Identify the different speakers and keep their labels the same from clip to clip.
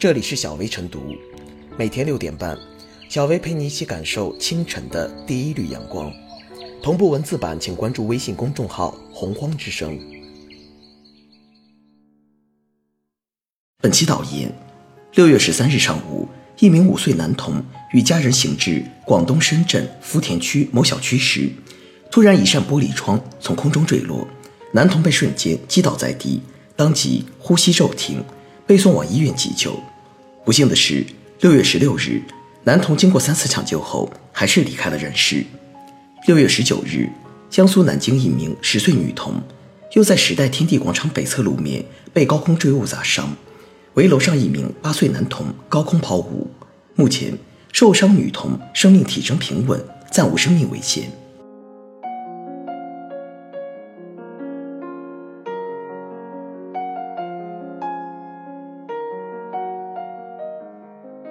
Speaker 1: 这里是小薇晨读，每天六点半，小薇陪你一起感受清晨的第一缕阳光。同步文字版，请关注微信公众号“洪荒之声”。本期导言：六月十三日上午，一名五岁男童与家人行至广东深圳福田区某小区时，突然一扇玻璃窗从空中坠落，男童被瞬间击倒在地，当即呼吸骤停，被送往医院急救。不幸的是，六月十六日，男童经过三次抢救后，还是离开了人世。六月十九日，江苏南京一名十岁女童，又在时代天地广场北侧路面被高空坠物砸伤，为楼上一名八岁男童高空抛物。目前，受伤女童生命体征平稳，暂无生命危险。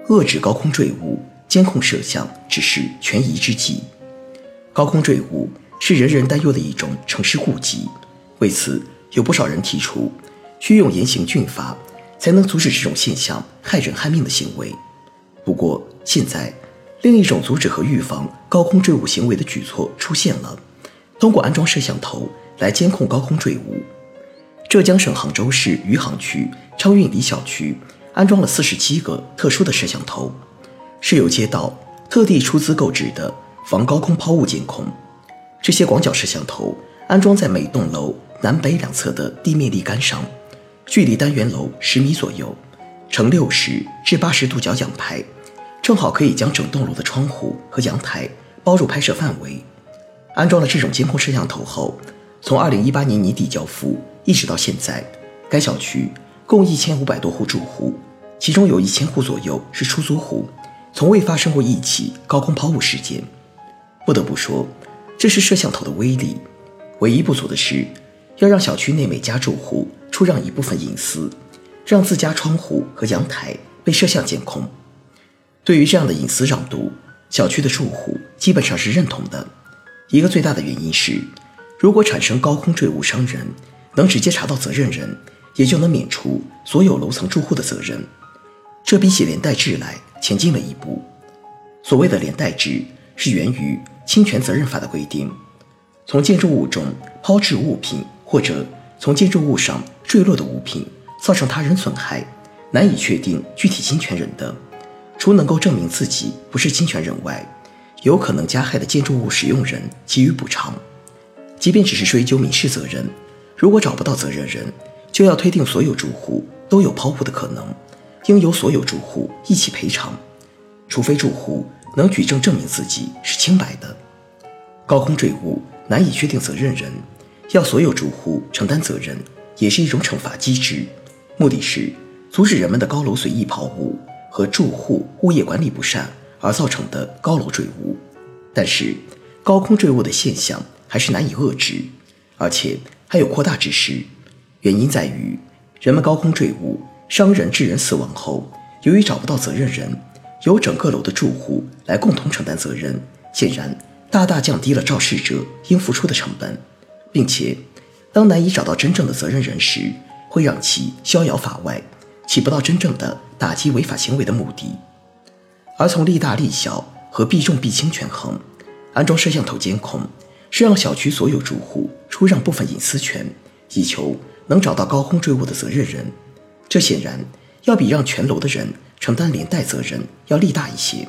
Speaker 1: 遏制高空坠物，监控摄像只是权宜之计。高空坠物是人人担忧的一种城市痼疾，为此，有不少人提出需用严刑峻法，才能阻止这种现象害人害命的行为。不过，现在另一种阻止和预防高空坠物行为的举措出现了：通过安装摄像头来监控高空坠物。浙江省杭州市余杭区昌运里小区。安装了四十七个特殊的摄像头，是由街道特地出资购置的防高空抛物监控。这些广角摄像头安装在每栋楼南北两侧的地面立杆上，距离单元楼十米左右，呈六十至八十度角仰拍，正好可以将整栋楼的窗户和阳台包入拍摄范围。安装了这种监控摄像头后，从二零一八年年底交付一直到现在，该小区共一千五百多户住户。其中有一千户左右是出租户，从未发生过一起高空抛物事件。不得不说，这是摄像头的威力。唯一不足的是，要让小区内每家住户出让一部分隐私，让自家窗户和阳台被摄像监控。对于这样的隐私让渡，小区的住户基本上是认同的。一个最大的原因是，如果产生高空坠物伤人，能直接查到责任人，也就能免除所有楼层住户的责任。这比起连带制来前进了一步。所谓的连带制是源于侵权责任法的规定，从建筑物中抛掷物品或者从建筑物上坠落的物品造成他人损害，难以确定具体侵权人的，除能够证明自己不是侵权人外，有可能加害的建筑物使用人给予补偿。即便只是追究民事责任，如果找不到责任人，就要推定所有住户都有抛物的可能。应由所有住户一起赔偿，除非住户能举证证明自己是清白的。高空坠物难以确定责任人，要所有住户承担责任，也是一种惩罚机制，目的是阻止人们的高楼随意抛物和住户物业管理不善而造成的高楼坠物。但是，高空坠物的现象还是难以遏制，而且还有扩大之势。原因在于，人们高空坠物。伤人致人死亡后，由于找不到责任人，由整个楼的住户来共同承担责任，显然大大降低了肇事者应付出的成本，并且当难以找到真正的责任人时，会让其逍遥法外，起不到真正的打击违法行为的目的。而从利大利小和避重避轻权衡，安装摄像头监控是让小区所有住户出让部分隐私权，以求能找到高空坠物的责任人。这显然要比让全楼的人承担连带责任要力大一些，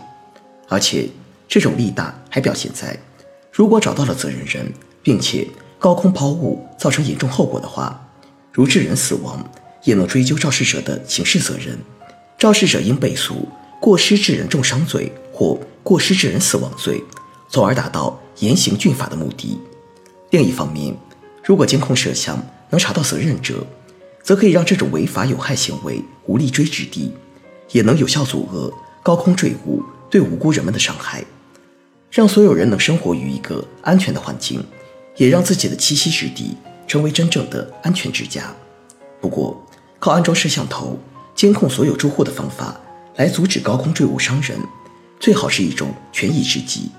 Speaker 1: 而且这种力大还表现在，如果找到了责任人，并且高空抛物造成严重后果的话，如致人死亡，也能追究肇事者的刑事责任。肇事者应被诉过失致人重伤罪或过失致人死亡罪，从而达到严刑峻法的目的。另一方面，如果监控摄像能查到责任者，则可以让这种违法有害行为无立锥之地，也能有效阻遏高空坠物对无辜人们的伤害，让所有人能生活于一个安全的环境，也让自己的栖息之地成为真正的安全之家。不过，靠安装摄像头监控所有住户的方法来阻止高空坠物伤人，最好是一种权宜之计。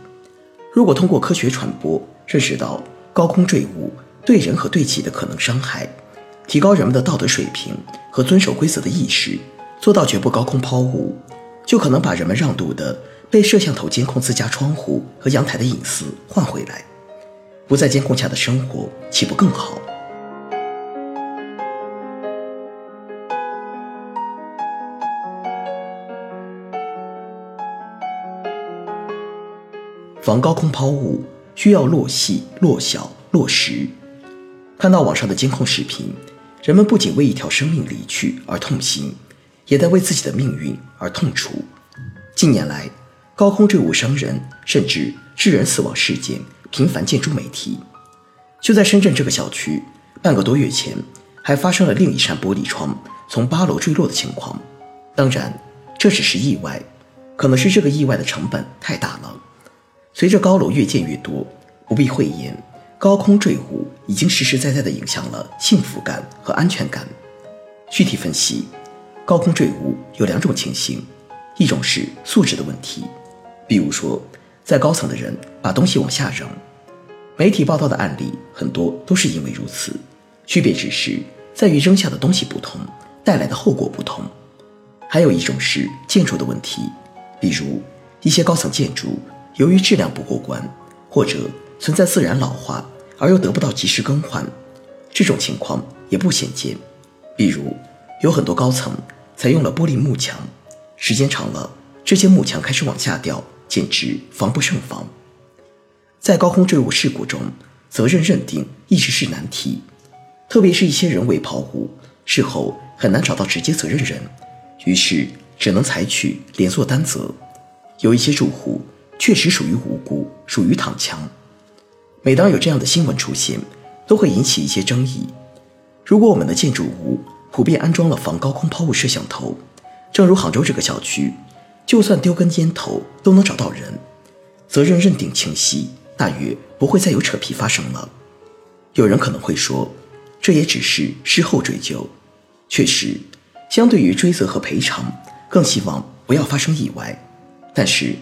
Speaker 1: 如果通过科学传播认识到高空坠物对人和对己的可能伤害，提高人们的道德水平和遵守规则的意识，做到绝不高空抛物，就可能把人们让渡的被摄像头监控自家窗户和阳台的隐私换回来，不在监控下的生活岂不更好？防高空抛物需要落细、落小、落实。看到网上的监控视频，人们不仅为一条生命离去而痛心，也在为自己的命运而痛楚。近年来，高空坠物伤人甚至致人死亡事件频繁见诸媒体。就在深圳这个小区，半个多月前还发生了另一扇玻璃窗从八楼坠落的情况。当然，这只是意外，可能是这个意外的成本太大了。随着高楼越建越多，不必讳言，高空坠物已经实实在在地影响了幸福感和安全感。具体分析，高空坠物有两种情形，一种是素质的问题，比如说在高层的人把东西往下扔，媒体报道的案例很多都是因为如此，区别只是在于扔下的东西不同，带来的后果不同。还有一种是建筑的问题，比如一些高层建筑。由于质量不过关，或者存在自然老化而又得不到及时更换，这种情况也不鲜见。比如，有很多高层采用了玻璃幕墙，时间长了，这些幕墙开始往下掉，简直防不胜防。在高空坠物事故中，责任认定一直是难题，特别是一些人为抛物，事后很难找到直接责任人，于是只能采取连坐担责。有一些住户。确实属于无辜，属于躺枪。每当有这样的新闻出现，都会引起一些争议。如果我们的建筑物普遍安装了防高空抛物摄像头，正如杭州这个小区，就算丢根烟头都能找到人，责任认定清晰，大约不会再有扯皮发生了。有人可能会说，这也只是事后追究。确实，相对于追责和赔偿，更希望不要发生意外。但是。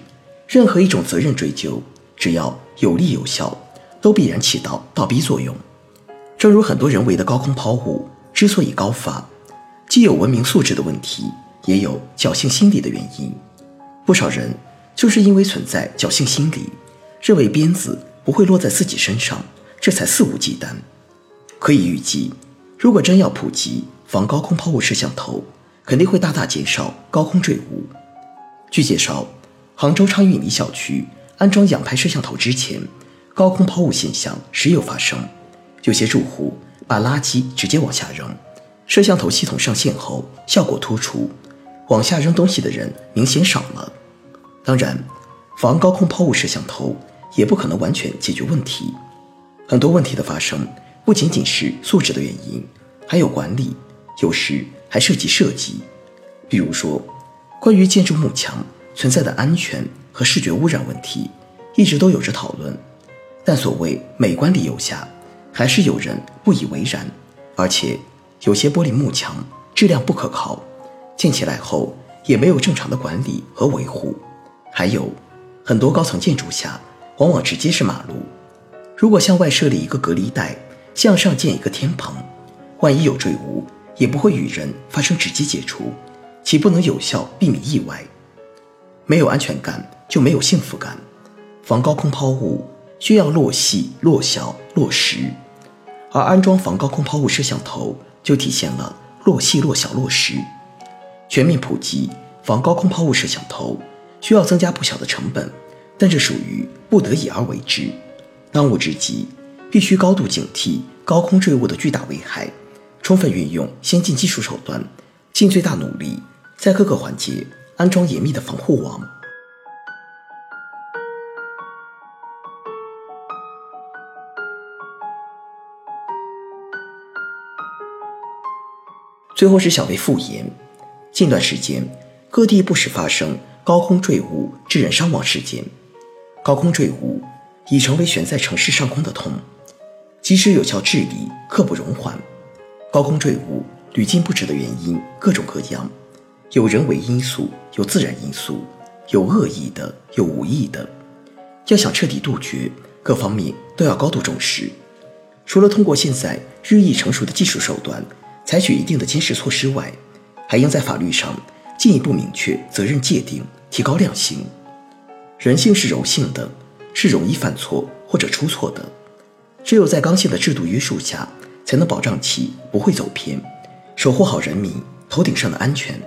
Speaker 1: 任何一种责任追究，只要有利有效，都必然起到倒逼作用。正如很多人为的高空抛物之所以高发，既有文明素质的问题，也有侥幸心理的原因。不少人就是因为存在侥幸心理，认为鞭子不会落在自己身上，这才肆无忌惮。可以预计，如果真要普及防高空抛物摄像头，肯定会大大减少高空坠物。据介绍。杭州昌运里小区安装仰拍摄像头之前，高空抛物现象时有发生。有些住户把垃圾直接往下扔，摄像头系统上线后效果突出，往下扔东西的人明显少了。当然，防高空抛物摄像头也不可能完全解决问题。很多问题的发生不仅仅是素质的原因，还有管理，有时还涉及设计。比如说，关于建筑幕墙。存在的安全和视觉污染问题，一直都有着讨论，但所谓美观理由下，还是有人不以为然。而且，有些玻璃幕墙质量不可靠，建起来后也没有正常的管理和维护。还有，很多高层建筑下往往直接是马路，如果向外设立一个隔离带，向上建一个天棚，万一有坠物，也不会与人发生直接接触，岂不能有效避免意外？没有安全感，就没有幸福感。防高空抛物需要落细、落小、落实，而安装防高空抛物摄像头就体现了落细、落小、落实。全面普及防高空抛物摄像头需要增加不小的成本，但这属于不得已而为之。当务之急，必须高度警惕高空坠物的巨大危害，充分运用先进技术手段，尽最大努力在各个环节。安装严密的防护网。最后是小薇复言：近段时间，各地不时发生高空坠物致人伤亡事件，高空坠物已成为悬在城市上空的痛，及时有效治理刻不容缓。高空坠物屡禁不止的原因各种各样。有人为因素，有自然因素，有恶意的，有无意的。要想彻底杜绝，各方面都要高度重视。除了通过现在日益成熟的技术手段，采取一定的监视措施外，还应在法律上进一步明确责任界定，提高量刑。人性是柔性的，是容易犯错或者出错的。只有在刚性的制度约束下，才能保障其不会走偏，守护好人民头顶上的安全。